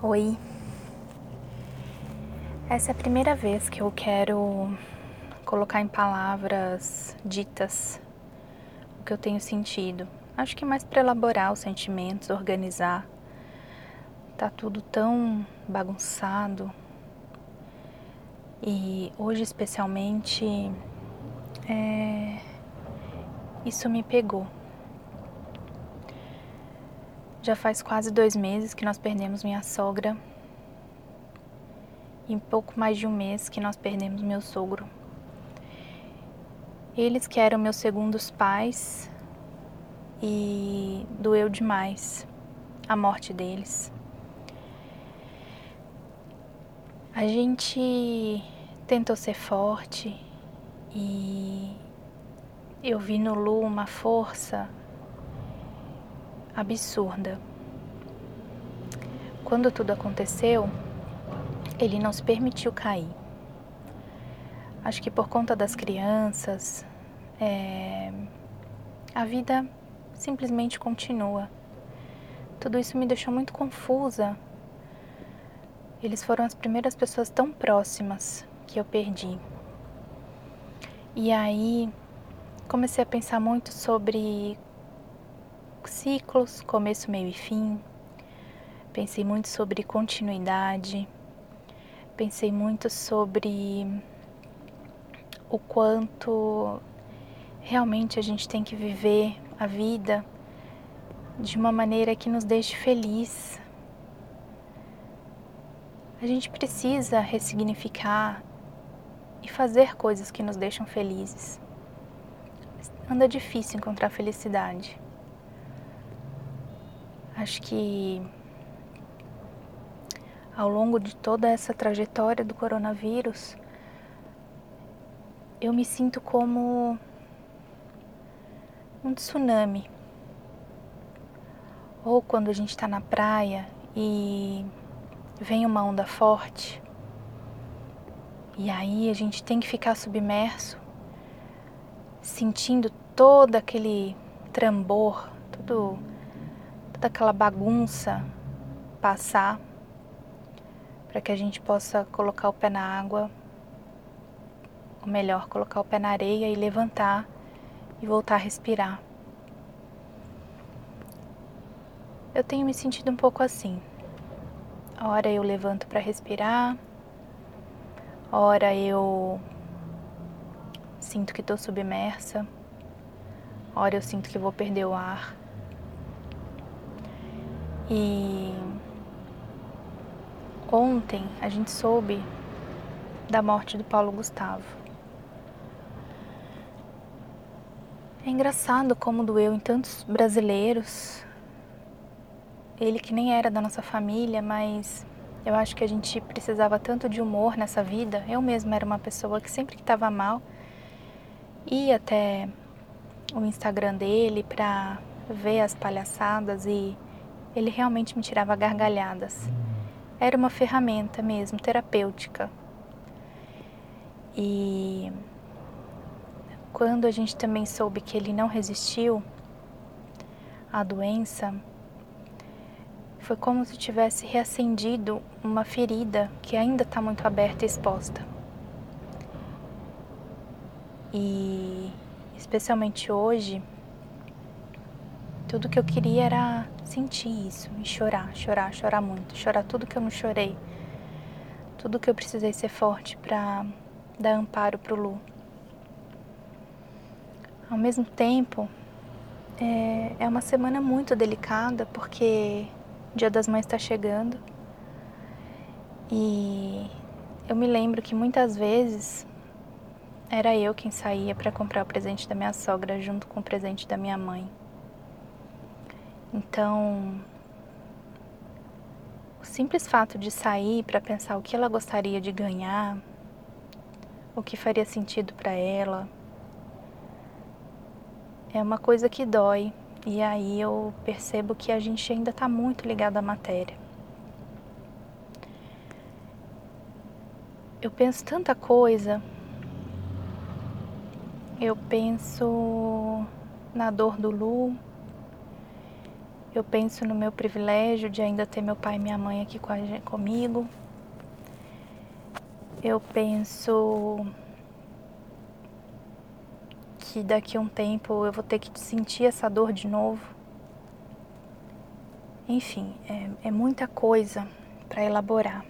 Oi. Essa é a primeira vez que eu quero colocar em palavras ditas o que eu tenho sentido. Acho que mais para elaborar os sentimentos, organizar. Tá tudo tão bagunçado. E hoje especialmente é... isso me pegou. Já faz quase dois meses que nós perdemos minha sogra. E em pouco mais de um mês que nós perdemos meu sogro. Eles que eram meus segundos pais e doeu demais a morte deles. A gente tentou ser forte e eu vi no Lu uma força absurda. Quando tudo aconteceu, ele não se permitiu cair. Acho que por conta das crianças, é, a vida simplesmente continua. Tudo isso me deixou muito confusa. Eles foram as primeiras pessoas tão próximas que eu perdi. E aí comecei a pensar muito sobre ciclos, começo, meio e fim. Pensei muito sobre continuidade. Pensei muito sobre o quanto realmente a gente tem que viver a vida de uma maneira que nos deixe feliz. A gente precisa ressignificar e fazer coisas que nos deixam felizes. Anda difícil encontrar felicidade. Acho que ao longo de toda essa trajetória do coronavírus, eu me sinto como um tsunami. Ou quando a gente está na praia e vem uma onda forte, e aí a gente tem que ficar submerso, sentindo todo aquele trambor, tudo toda aquela bagunça passar para que a gente possa colocar o pé na água, ou melhor, colocar o pé na areia e levantar e voltar a respirar. Eu tenho me sentido um pouco assim. Ora eu levanto para respirar, ora eu sinto que estou submersa, ora eu sinto que vou perder o ar. E ontem a gente soube da morte do Paulo Gustavo. É engraçado como doeu em tantos brasileiros. Ele que nem era da nossa família, mas eu acho que a gente precisava tanto de humor nessa vida. Eu mesma era uma pessoa que sempre que estava mal ia até o Instagram dele para ver as palhaçadas e ele realmente me tirava gargalhadas. Era uma ferramenta mesmo, terapêutica. E quando a gente também soube que ele não resistiu à doença, foi como se tivesse reacendido uma ferida que ainda está muito aberta e exposta. E especialmente hoje, tudo que eu queria era sentir isso e chorar, chorar, chorar muito, chorar tudo que eu não chorei, tudo que eu precisei ser forte para dar amparo pro Lu. Ao mesmo tempo, é, é uma semana muito delicada porque o Dia das Mães está chegando e eu me lembro que muitas vezes era eu quem saía para comprar o presente da minha sogra junto com o presente da minha mãe. Então, o simples fato de sair para pensar o que ela gostaria de ganhar, o que faria sentido para ela, é uma coisa que dói. E aí eu percebo que a gente ainda está muito ligado à matéria. Eu penso tanta coisa. Eu penso na dor do Lu, Eu penso no meu privilégio de ainda ter meu pai e minha mãe aqui comigo. Eu penso que daqui a um tempo eu vou ter que sentir essa dor de novo. Enfim, é, é muita coisa para elaborar.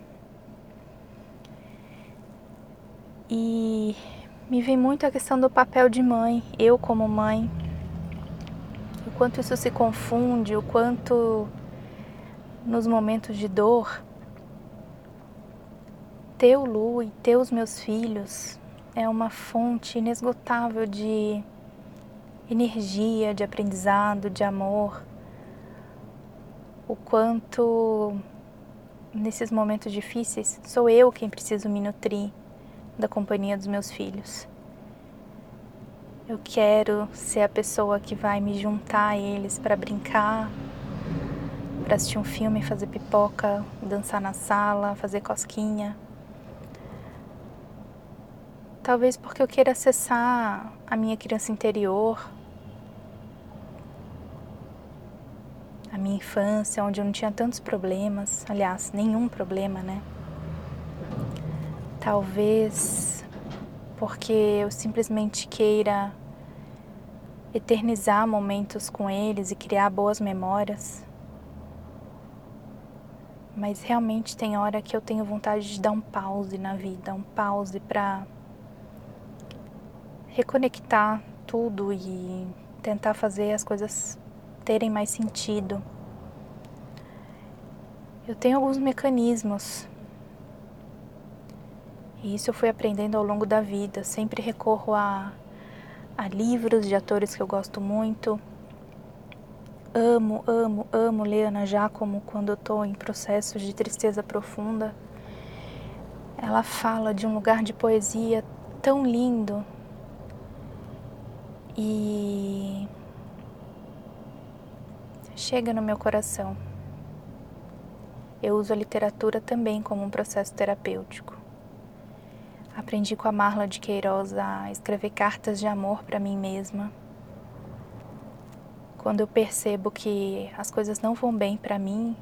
E me vem muito a questão do papel de mãe, eu como mãe, quanto isso se confunde, o quanto nos momentos de dor, ter o Lu e ter os meus filhos é uma fonte inesgotável de energia, de aprendizado, de amor. O quanto nesses momentos difíceis sou eu quem preciso me nutrir da companhia dos meus filhos. Eu quero ser a pessoa que vai me juntar a eles para brincar, para assistir um filme, fazer pipoca, dançar na sala, fazer cosquinha. Talvez porque eu queira acessar a minha criança interior, a minha infância, onde eu não tinha tantos problemas, aliás, nenhum problema, né? Talvez porque eu simplesmente queira eternizar momentos com eles e criar boas memórias. Mas realmente tem hora que eu tenho vontade de dar um pause na vida, um pause para reconectar tudo e tentar fazer as coisas terem mais sentido. Eu tenho alguns mecanismos e isso eu fui aprendendo ao longo da vida. Sempre recorro a, a livros de atores que eu gosto muito. Amo, amo, amo ler Ana Giacomo quando eu estou em processos de tristeza profunda. Ela fala de um lugar de poesia tão lindo. E chega no meu coração. Eu uso a literatura também como um processo terapêutico. Aprendi com a Marla de Queiroz a escrever cartas de amor para mim mesma. Quando eu percebo que as coisas não vão bem para mim,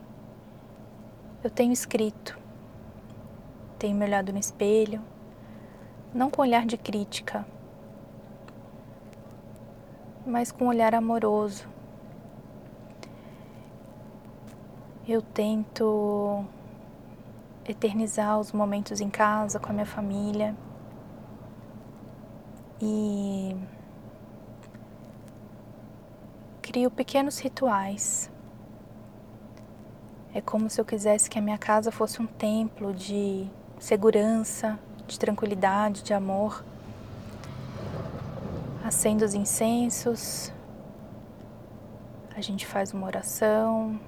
eu tenho escrito, tenho me olhado no espelho, não com olhar de crítica, mas com olhar amoroso. Eu tento eternizar os momentos em casa com a minha família. E crio pequenos rituais. É como se eu quisesse que a minha casa fosse um templo de segurança, de tranquilidade, de amor. Acendo os incensos, a gente faz uma oração,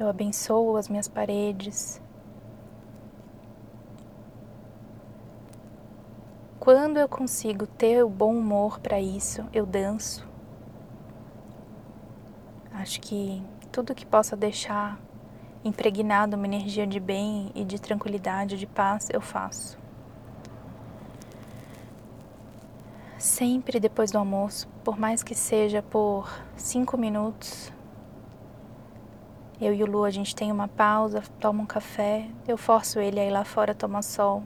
eu abençoo as minhas paredes, Quando eu consigo ter o bom humor para isso, eu danço. Acho que tudo que possa deixar impregnado uma energia de bem e de tranquilidade, de paz, eu faço. Sempre depois do almoço, por mais que seja por cinco minutos, eu e o Lu, a gente tem uma pausa, toma um café, eu forço ele a ir lá fora tomar sol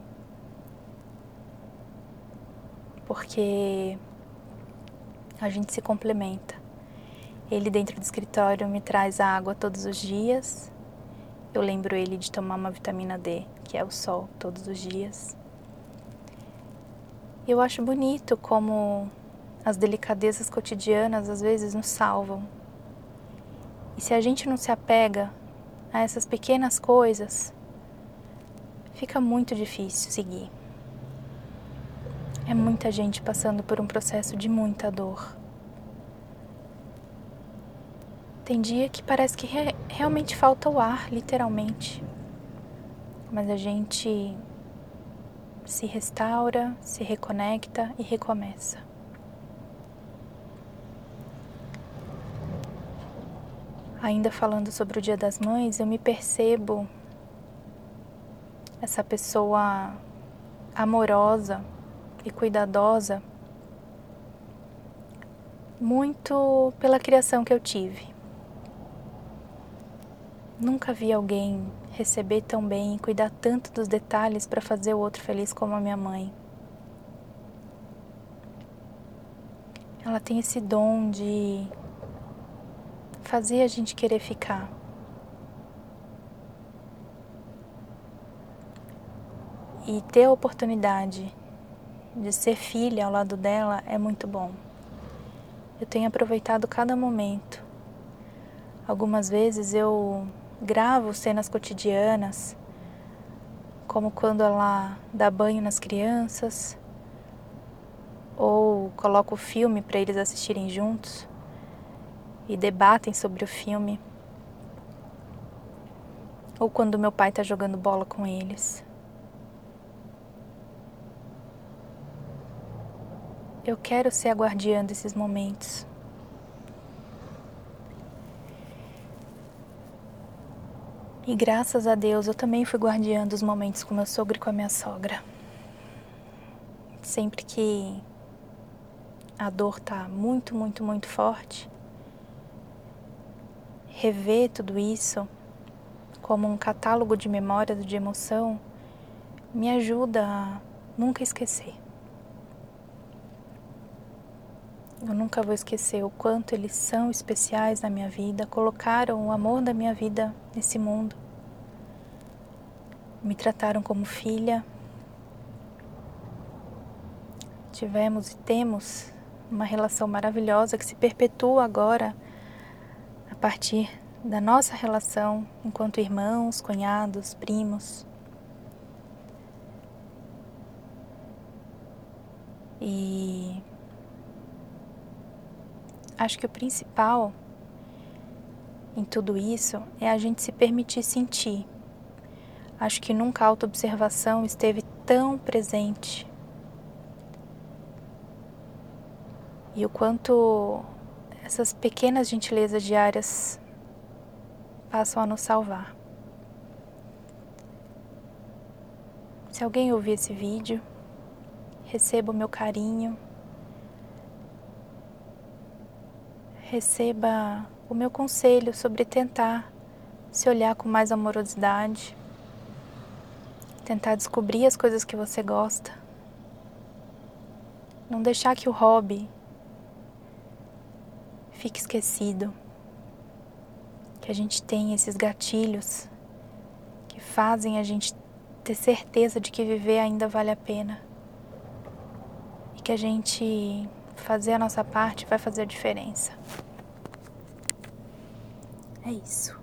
porque a gente se complementa. Ele dentro do escritório me traz a água todos os dias. Eu lembro ele de tomar uma vitamina D, que é o sol, todos os dias. Eu acho bonito como as delicadezas cotidianas às vezes nos salvam. E se a gente não se apega a essas pequenas coisas, fica muito difícil seguir. É muita gente passando por um processo de muita dor. Tem dia que parece que re realmente falta o ar, literalmente. Mas a gente se restaura, se reconecta e recomeça. Ainda falando sobre o Dia das Mães, eu me percebo essa pessoa amorosa e cuidadosa muito pela criação que eu tive. Nunca vi alguém receber tão bem e cuidar tanto dos detalhes para fazer o outro feliz como a minha mãe. Ela tem esse dom de fazer a gente querer ficar. E ter a oportunidade de ser filha ao lado dela é muito bom. Eu tenho aproveitado cada momento. Algumas vezes eu gravo cenas cotidianas, como quando ela dá banho nas crianças, ou coloco o filme para eles assistirem juntos e debatem sobre o filme, ou quando meu pai está jogando bola com eles. Eu quero ser a guardiã desses momentos. E graças a Deus eu também fui guardiã dos momentos com meu sogro e com a minha sogra. Sempre que a dor tá muito, muito, muito forte, rever tudo isso como um catálogo de memórias, de emoção, me ajuda a nunca esquecer. Eu nunca vou esquecer o quanto eles são especiais na minha vida, colocaram o amor da minha vida nesse mundo. Me trataram como filha. Tivemos e temos uma relação maravilhosa que se perpetua agora a partir da nossa relação enquanto irmãos, cunhados, primos. E Acho que o principal em tudo isso é a gente se permitir sentir. Acho que nunca a autoobservação esteve tão presente. E o quanto essas pequenas gentilezas diárias passam a nos salvar. Se alguém ouvir esse vídeo, receba o meu carinho, receba o meu conselho sobre tentar se olhar com mais amorosidade, tentar descobrir as coisas que você gosta, não deixar que o hobby fique esquecido, que a gente tenha esses gatilhos que fazem a gente ter certeza de que viver ainda vale a pena e que a gente fazer a nossa parte vai fazer a diferença. É isso.